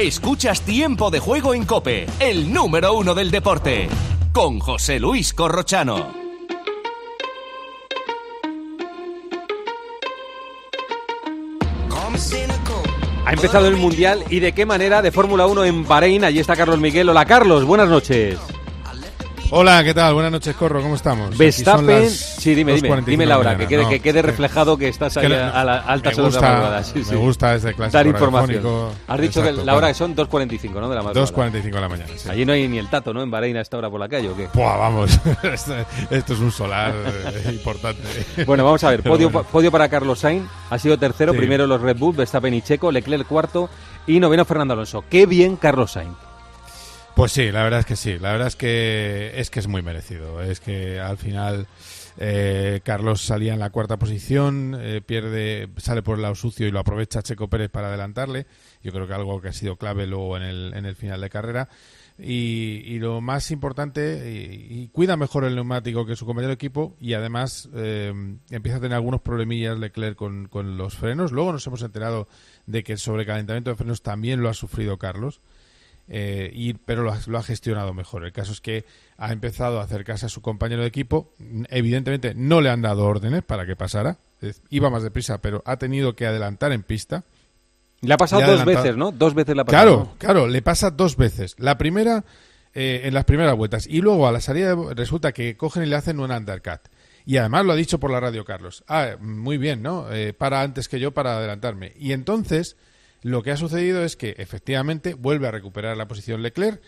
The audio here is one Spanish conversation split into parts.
Escuchas Tiempo de Juego en Cope, el número uno del deporte, con José Luis Corrochano. Ha empezado el Mundial y de qué manera de Fórmula 1 en Bahrein. Allí está Carlos Miguel. Hola Carlos, buenas noches. Hola, ¿qué tal? Buenas noches, Corro, ¿cómo estamos? Verstappen, sí, dime, dime, dime que quede, que quede reflejado que estás ahí a la alta horas de la madrugada. Sí, me gusta ese clásico Dar información. Has dicho que la hora que son 2.45, ¿no? De la madrugada. 2.45 de la mañana, sí. Allí no hay ni el tato, ¿no? En Bahrein a esta hora por la calle, ¿o qué? Buah, vamos, esto, es un solar eh, importante. Bueno, vamos a ver, podio, podio para Carlos Sainz, ha sido tercero, primero los Red Bull, Verstappen y Checo, Leclerc cuarto y noveno Fernando Alonso. Qué bien Carlos Sainz. Pues sí, la verdad es que sí. La verdad es que es que es muy merecido. Es que al final eh, Carlos salía en la cuarta posición, eh, pierde, sale por el lado sucio y lo aprovecha Checo Pérez para adelantarle. Yo creo que algo que ha sido clave luego en el, en el final de carrera. Y, lo más importante, y, cuida mejor el neumático que su compañero de equipo y además eh, empieza a tener algunos problemillas Leclerc con, con los frenos. Luego nos hemos enterado de que el sobrecalentamiento de frenos también lo ha sufrido Carlos. Eh, y, pero lo ha, gestionado mejor. El caso es que ha empezado a acercarse a su compañero de equipo. Evidentemente no le han dado órdenes para que pasara. iba más deprisa, pero ha tenido que adelantar en pista. Le ha pasado dos veces, ¿no? Dos veces le ha pasado. Claro, claro, le pasa dos veces. La primera, eh, en las primeras vueltas. Y luego a la salida resulta que cogen y le hacen un undercut. Y además lo ha dicho por la radio Carlos. Ah, muy bien, ¿no? Eh, para antes que yo para adelantarme. Y entonces lo que ha sucedido es que efectivamente vuelve a recuperar la posición Leclerc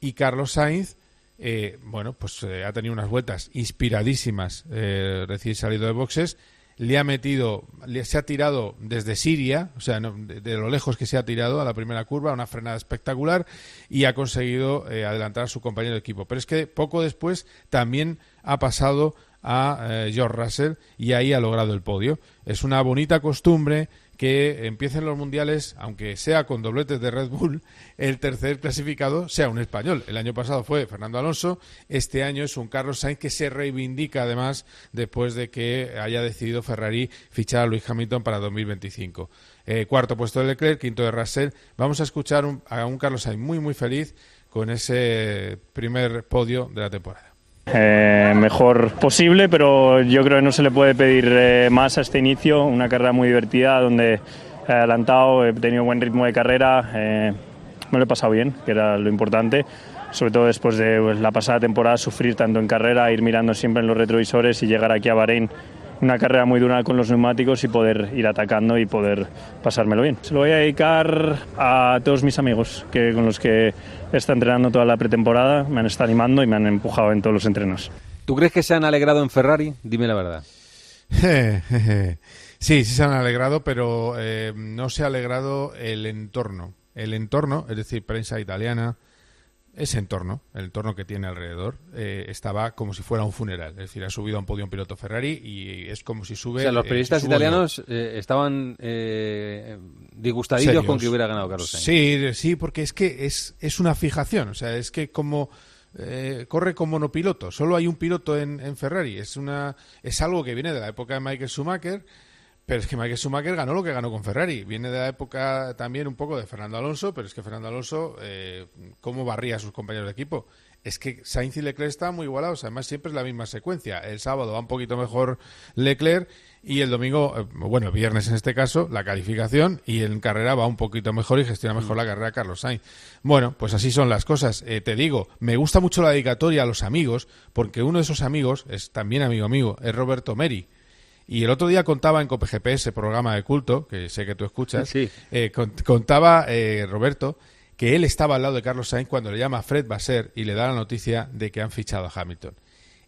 y Carlos Sainz, eh, bueno, pues eh, ha tenido unas vueltas inspiradísimas eh, recién salido de boxes, le ha metido, le, se ha tirado desde Siria, o sea, de, lo lejos que se ha tirado a la primera curva, una frenada espectacular y ha conseguido adelantar a su compañero de equipo. Pero es que poco después también ha pasado a George Russell y ahí ha logrado el podio. Es una bonita costumbre que empiecen los mundiales, aunque sea con dobletes de Red Bull, el tercer clasificado sea un español. El año pasado fue Fernando Alonso, este año es un Carlos Sainz que se reivindica además después de que haya decidido Ferrari fichar a Luis Hamilton para 2025. Eh, cuarto puesto de Leclerc, quinto de Russell. Vamos a escuchar a un Carlos Sainz muy muy feliz con ese primer podio de la temporada. Eh, mejor posible, pero yo creo que no se le puede pedir eh, más a este inicio. Una carrera muy divertida donde he adelantado, he tenido buen ritmo de carrera, eh, me lo he pasado bien, que era lo importante. Sobre todo después de pues, la pasada temporada, sufrir tanto en carrera, ir mirando siempre en los retrovisores y llegar aquí a Bahrein una carrera muy dura con los neumáticos y poder ir atacando y poder pasármelo bien. Se lo voy a dedicar a todos mis amigos que, con los que he estado entrenando toda la pretemporada, me han estado animando y me han empujado en todos los entrenos. ¿Tú crees que se han alegrado en Ferrari? Dime la verdad. sí, sí se han alegrado, pero eh, no se ha alegrado el entorno. El entorno, es decir, prensa italiana, ese entorno, el entorno que tiene alrededor, eh, estaba como si fuera un funeral. Es decir, ha subido a un podio un piloto Ferrari y es como si sube. O sea, los eh, periodistas italianos eh, estaban disgustadillos con que hubiera ganado Carlos Sainz. Sí, sí, porque es que es, es una fijación. O sea, es que como. corre como no piloto. Solo hay un piloto en, en Ferrari. Es una es algo que viene de la época de Michael Schumacher pero es que Michael Schumacher ganó lo que ganó con Ferrari. Viene de la época también un poco de Fernando Alonso, pero es que Fernando Alonso, eh, ¿cómo barría a sus compañeros de equipo? Es que Sainz y Leclerc están muy igualados. Además, siempre es la misma secuencia. El sábado va un poquito mejor Leclerc y el domingo, eh, bueno, viernes en este caso, la calificación y en carrera va un poquito mejor y gestiona mejor la carrera Carlos Sainz. Bueno, pues así son las cosas. Eh, te digo, me gusta mucho la dedicatoria a los amigos, porque uno de esos amigos es también amigo amigo, es Roberto Meri y el otro día contaba en COPGP, ese programa de culto, que sé que tú escuchas, eh, contaba eh, Roberto que él estaba al lado de Carlos Sainz cuando le llama Fred Basser y le da la noticia de que han fichado a Hamilton.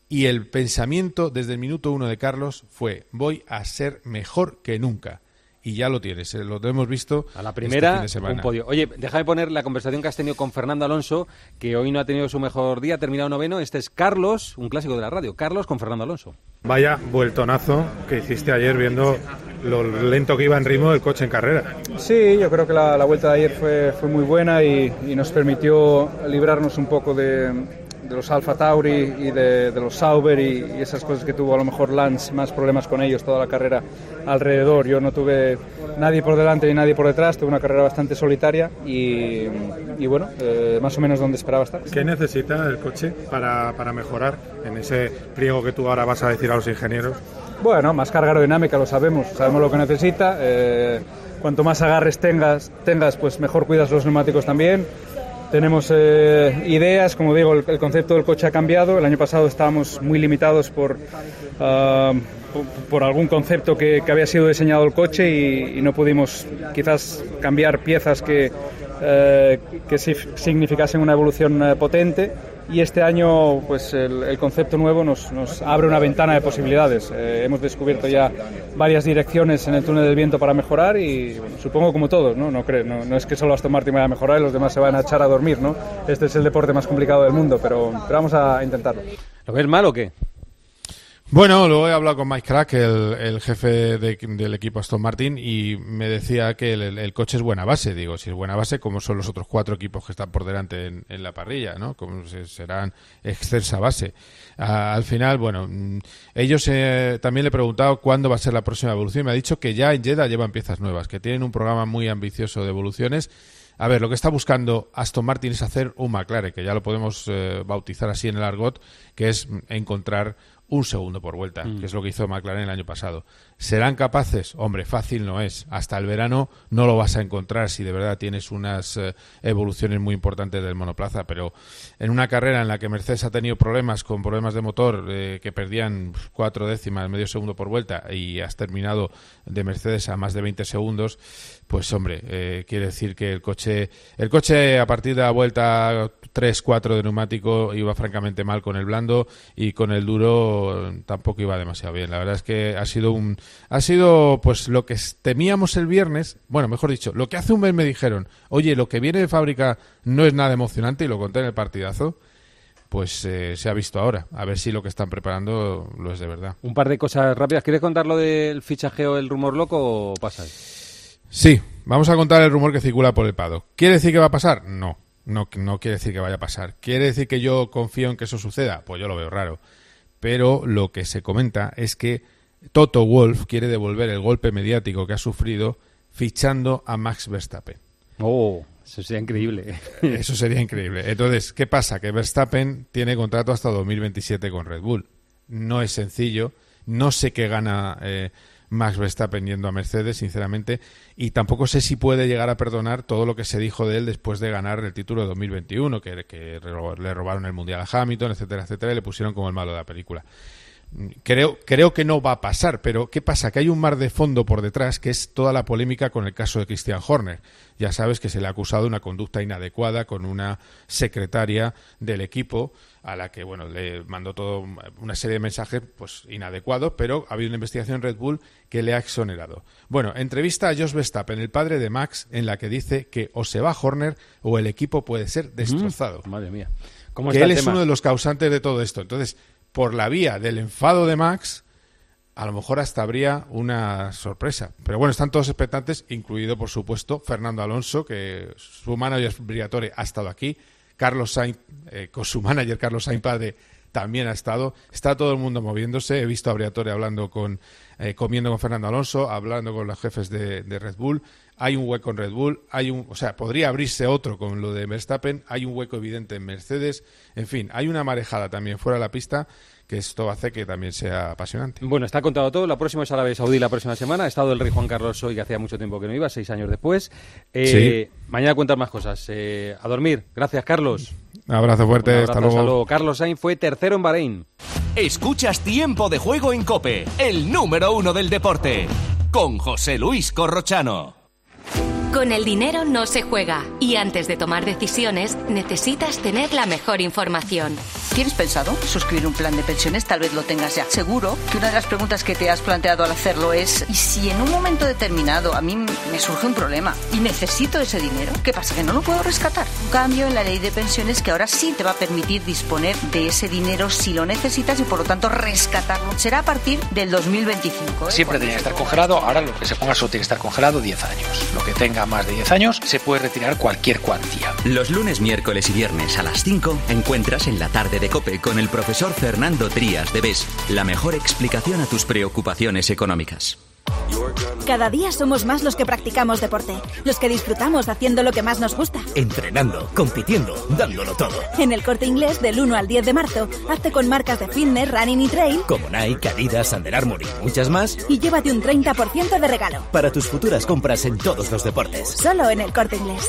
Y el pensamiento desde el minuto uno de Carlos fue, voy a ser mejor que nunca. y ya lo tienes, eh, lo hemos visto a la este primera fin de semana. un podio. Oye, déjame poner la conversación que has tenido con Fernando Alonso, que hoy no ha tenido su mejor día, ha terminado noveno. Este es Carlos, un clásico de la radio. Carlos con Fernando Alonso. Vaya vueltonazo que hiciste ayer viendo lo lento que iba en ritmo el coche en carrera. Sí, yo creo que la, vuelta de ayer fue, fue muy buena y nos permitió librarnos un poco de, de los Alfa Tauri y de, de los Sauber y, y, esas cosas que tuvo a lo mejor Lance, más problemas con ellos toda la carrera alrededor. Yo no tuve nadie por delante ni nadie por detrás, tuve una carrera bastante solitaria y, y bueno, eh, más o menos donde esperaba estar. ¿Qué necesita el coche para, para mejorar en ese pliego que tú ahora vas a decir a los ingenieros? Bueno, más carga aerodinámica, lo sabemos, sabemos lo que necesita. Eh, cuanto más agarres tengas, tengas, pues mejor cuidas los neumáticos también. Tenemos eh, ideas, como digo, el, concepto del coche ha cambiado. El año pasado estábamos muy limitados por, uh, por, algún concepto que, que, había sido diseñado el coche y, y no pudimos quizás cambiar piezas que, eh, que significasen una evolución eh, potente y este año pues el, concepto nuevo nos, abre una ventana de posibilidades. Eh, hemos descubierto ya varias direcciones en el túnel del viento para mejorar y supongo como todos, ¿no? No, creo, no, es que solo Aston Martin vaya a mejorar y los demás se van a echar a dormir, ¿no? Este es el deporte más complicado del mundo, pero, pero vamos a intentarlo. ¿Lo ves mal o qué? Bueno, luego he hablado con Mike Crack, el, jefe de, del equipo Aston Martin, y me decía que el, coche es buena base. Digo, si es buena base, como son los otros cuatro equipos que están por delante en, la parrilla, ¿no? Como se, serán excelsa base. Al final, bueno, mm, ellos eh, también le he preguntado cuándo va a ser la próxima evolución. Me ha dicho que ya en Jeddah llevan piezas nuevas, que tienen un programa muy ambicioso de evoluciones. A ver, lo que está buscando Aston Martin es hacer un McLaren, que ya lo podemos eh, bautizar así en el argot, que es encontrar un segundo por vuelta, mm. que es lo que hizo McLaren el año pasado. ¿Serán capaces? Hombre, fácil no es. Hasta el verano no lo vas a encontrar si de verdad tienes unas eh, evoluciones muy importantes del monoplaza, pero en una carrera en la que Mercedes ha tenido problemas con problemas de motor, eh, que perdían cuatro décimas, medio segundo por vuelta, y has terminado de Mercedes a más de 20 segundos, pues hombre, eh, quiere decir que el coche, el coche a partir de la vuelta 3-4 de neumático iba francamente mal con el blando y con el duro tampoco iba demasiado bien. La verdad es que ha sido un ha sido pues lo que temíamos el viernes, bueno, mejor dicho, lo que hace un mes me dijeron, "Oye, lo que viene de fábrica no es nada emocionante" y lo conté en el partidazo. Pues eh, se ha visto ahora. A ver si lo que están preparando lo es de verdad. Un par de cosas rápidas. ¿Quieres contar lo del fichajeo, el rumor loco o pasa? Sí, vamos a contar el rumor que circula por el Pado. ¿Quiere decir que va a pasar? No, no, no quiere decir que vaya a pasar. ¿Quiere decir que yo confío en que eso suceda? Pues yo lo veo raro. Pero lo que se comenta es que Toto Wolf quiere devolver el golpe mediático que ha sufrido fichando a Max Verstappen. Oh, eso sería increíble. Eso sería increíble. Entonces, ¿qué pasa? Que Verstappen tiene contrato hasta 2027 con Red Bull. No es sencillo. No sé qué gana eh, Max Verstappen yendo a Mercedes, sinceramente, y tampoco sé si puede llegar a perdonar todo lo que se dijo de él después de ganar el título de 2021, que, que le robaron el Mundial a Hamilton, etcétera, etcétera, y le pusieron como el malo de la película. Creo, creo que no va a pasar, pero ¿qué pasa? Que hay un mar de fondo por detrás, que es toda la polémica con el caso de Christian Horner. Ya sabes que se le ha acusado de una conducta inadecuada con una secretaria del equipo a la que, bueno, le mandó todo una serie de mensajes pues inadecuados, pero ha habido una investigación en Red Bull que le ha exonerado. Bueno, entrevista a Jos Verstappen, el padre de Max, en la que dice que o se va Horner o el equipo puede ser destrozado. Mm, madre mía. ¿Cómo que él es uno de los causantes de todo esto. Entonces, por la vía del enfado de Max, a lo mejor hasta habría una sorpresa. Pero bueno, están todos expectantes, incluido, por supuesto, Fernando Alonso, que su manager Briatore ha estado aquí, Carlos Sainz, eh, con su manager Carlos Sainz padre, también ha estado. Está todo el mundo moviéndose. He visto a Briatore hablando con, eh, comiendo con Fernando Alonso, hablando con los jefes de, de, Red Bull. Hay un hueco en Red Bull, hay un, o sea, podría abrirse otro con lo de Verstappen. Hay un hueco evidente en Mercedes. En fin, hay una marejada también fuera de la pista que esto hace que también sea apasionante. Bueno, está contado todo. La próxima es Arabia Saudí la próxima semana. Ha estado el rey Juan Carlos hoy, que hacía mucho tiempo que no iba, seis años después. Eh, sí. Mañana cuentas más cosas. Eh, a dormir. Gracias, Carlos. Un abrazo fuerte. Un abrazo, hasta, luego. hasta luego. Carlos Sainz fue tercero en Bahrein. Escuchas Tiempo de Juego en Cope, el número uno del deporte, con José Luis Corrochano. Con el dinero no se juega y antes de tomar decisiones necesitas tener la mejor información. ¿Tienes pensado suscribir un plan de pensiones? Tal vez lo tengas ya. Seguro que una de las preguntas que te has planteado al hacerlo es ¿y si en un momento determinado a mí me surge un problema y necesito ese dinero? ¿Qué pasa? ¿Que no lo puedo rescatar? Un cambio en la ley de pensiones que ahora sí te va a permitir disponer de ese dinero si lo necesitas y por lo tanto rescatarlo. Será a partir del 2025. ¿eh? Siempre tenía que estar congelado, ahora lo que se ponga solo tiene que estar congelado 10 años. Lo que tenga más de 10 años se puede retirar cualquier cuantía. Los lunes, miércoles y viernes a las 5 encuentras en la tarde de Cope con el profesor Fernando Trías de BES la mejor explicación a tus preocupaciones económicas. Cada día somos más los que practicamos deporte, los que disfrutamos haciendo lo que más nos gusta. Entrenando, compitiendo, dándolo todo. En el corte inglés del 1 al 10 de marzo, hazte con marcas de fitness, running y trail, como Nike, Adidas, Under Armour y muchas más, y llévate un 30% de regalo. Para tus futuras compras en todos los deportes. Solo en el corte inglés.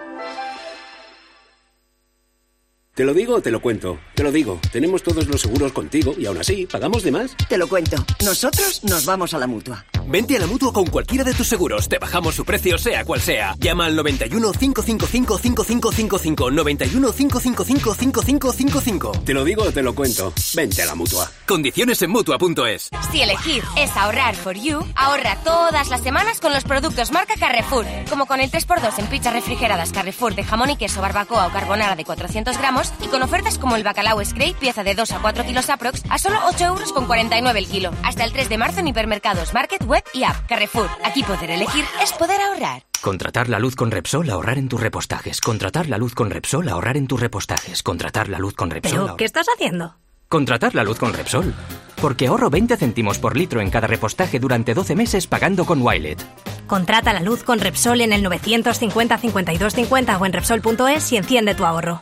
¿Te lo digo o te lo cuento? Te lo digo. Tenemos todos los seguros contigo y aún así, ¿pagamos de más? Te lo cuento. Nosotros nos vamos a la mutua. Vente a la mutua con cualquiera de tus seguros. Te bajamos su precio, sea cual sea. Llama al 91 555 5555. 91 555 5555. Te lo digo o te lo cuento. Vente a la mutua. Condiciones en mutua.es. Si elegir es ahorrar for you, ahorra todas las semanas con los productos marca Carrefour. Como con el 3x2 en pizzas refrigeradas Carrefour de jamón y queso, barbacoa o carbonara de 400 gramos y con ofertas como el bacalao Scrape, pieza de 2 a 4 kilos aprox, a solo 8 euros con 49 el kilo. Hasta el 3 de marzo en hipermercados, market, web y app. Carrefour. Aquí poder elegir es poder ahorrar. Contratar la luz con Repsol, ahorrar en tus repostajes. Contratar la luz con Repsol, ahorrar en tus repostajes. Contratar la luz con Repsol. ¿Pero qué estás haciendo? Contratar la luz con Repsol. Porque ahorro 20 céntimos por litro en cada repostaje durante 12 meses pagando con Wilet. Contrata la luz con Repsol en el 950 52 50 o en Repsol.es y enciende tu ahorro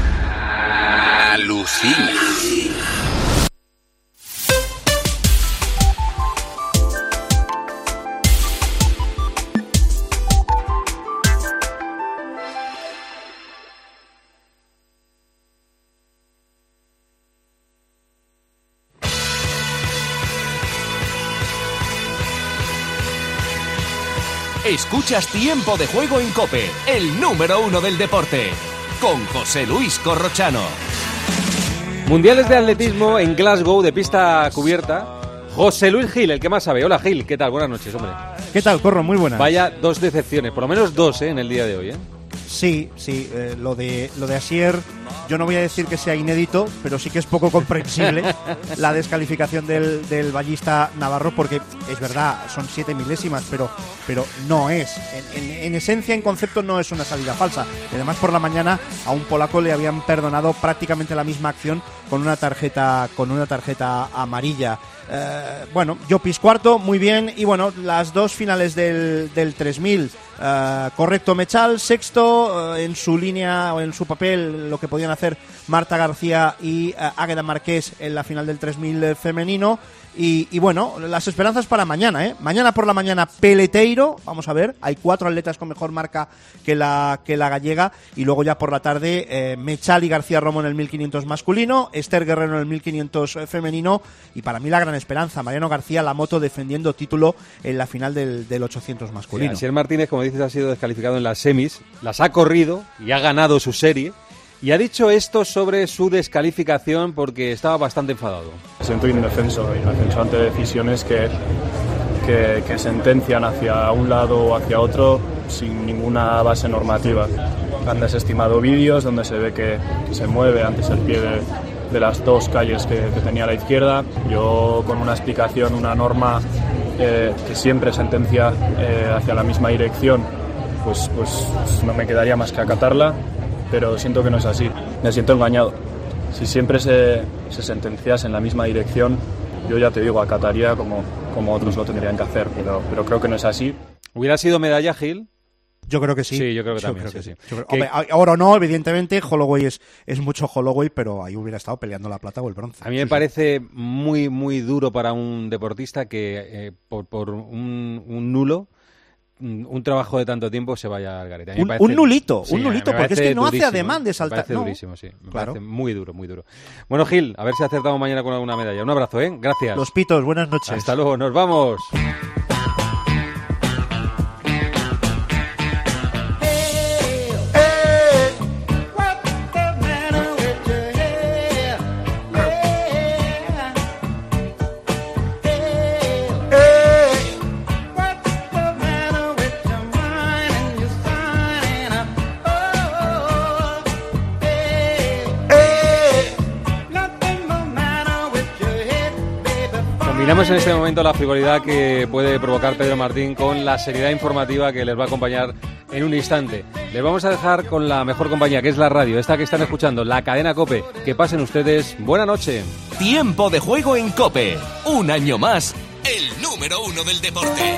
Alucina. Escuchas Tiempo de Juego en Cope, el número uno del deporte, con José Luis Corrochano. Mundiales de atletismo en Glasgow de pista cubierta. José Luis Gil, el que más sabe. Hola Gil, ¿qué tal? Buenas noches, hombre. ¿Qué tal, Corro? Muy buenas. Vaya dos decepciones, por lo menos dos ¿eh? en el día de hoy. ¿eh? Sí, sí, eh, lo de lo de Asier, yo no voy a decir que sea inédito, pero sí que es poco comprensible la descalificación del, del ballista Navarro, porque es verdad, son siete milésimas, pero, pero no es. En, en, en, esencia, en concepto, no es una salida falsa. Y además, por la mañana a un polaco le habían perdonado prácticamente la misma acción con una tarjeta, con una tarjeta amarilla. Eh, bueno, Jopis cuarto, muy bien. Y bueno, las dos finales del, del 3000. Uh, correcto Mechal, sexto, uh, en su línea o en su papel lo que podían hacer Marta García y uh, Águeda Marqués en la final del 3000 femenino. Y, y, bueno, las esperanzas para mañana, ¿eh? Mañana por la mañana Peleteiro, vamos a ver, hay cuatro atletas con mejor marca que la, que la gallega. Y luego ya por la tarde eh, Mechal y García Romo en el 1500 masculino, Esther Guerrero en el 1500 femenino. Y para mí la gran esperanza, Mariano García, la moto defendiendo título en la final del, del 800 masculino. Sí, Martínez, como dices, ha sido descalificado en las semis, las ha corrido y ha ganado su serie. Y ha dicho esto sobre su descalificación porque estaba bastante enfadado. Me siento indefenso, indefenso ante decisiones que, que, que, sentencian hacia un lado o hacia otro sin ninguna base normativa. Han desestimado vídeos donde se ve que, se mueve antes el pie de, de las dos calles que, que, tenía a la izquierda. Yo con una explicación, una norma eh, que siempre sentencia eh, hacia la misma dirección pues, pues no me quedaría más que acatarla, pero siento que no es así. Me siento engañado. Si siempre se, se sentenciase en la misma dirección, yo ya te digo, acataría como, como otros lo tendrían que hacer, pero, pero creo que no es así. ¿Hubiera sido medalla, Gil? Yo creo que sí. Sí, yo creo que también. creo sí, que sí. Yo creo- Que- hombre, a- ahora no, evidentemente, Holloway es, es mucho Holloway, pero ahí hubiera estado peleando la plata o el bronce. A mí me parece muy, muy duro para un deportista que eh, por, por un, un nulo, un trabajo de tanto tiempo se vaya al garete. Me Un- parece- un nulito, Sí, un me nulito, porque es parece que no hace ademán de me saltar, parece no. durísimo, sí. Me Claro. parece muy duro, muy duro. Bueno, Gil, a ver si acertamos mañana con alguna medalla. Un abrazo, ¿eh? Gracias. Los pitos, buenas noches. Hasta luego, nos vamos. Combinamos en este momento la frivolidad que puede provocar Pedro Martín con la seriedad informativa que les va a acompañar en un instante. Les vamos a dejar con la mejor compañía, que es la radio, esta que están escuchando, la cadena Cope. Que pasen ustedes buena noche. Tiempo de juego en Cope. Un año más, el número uno del deporte.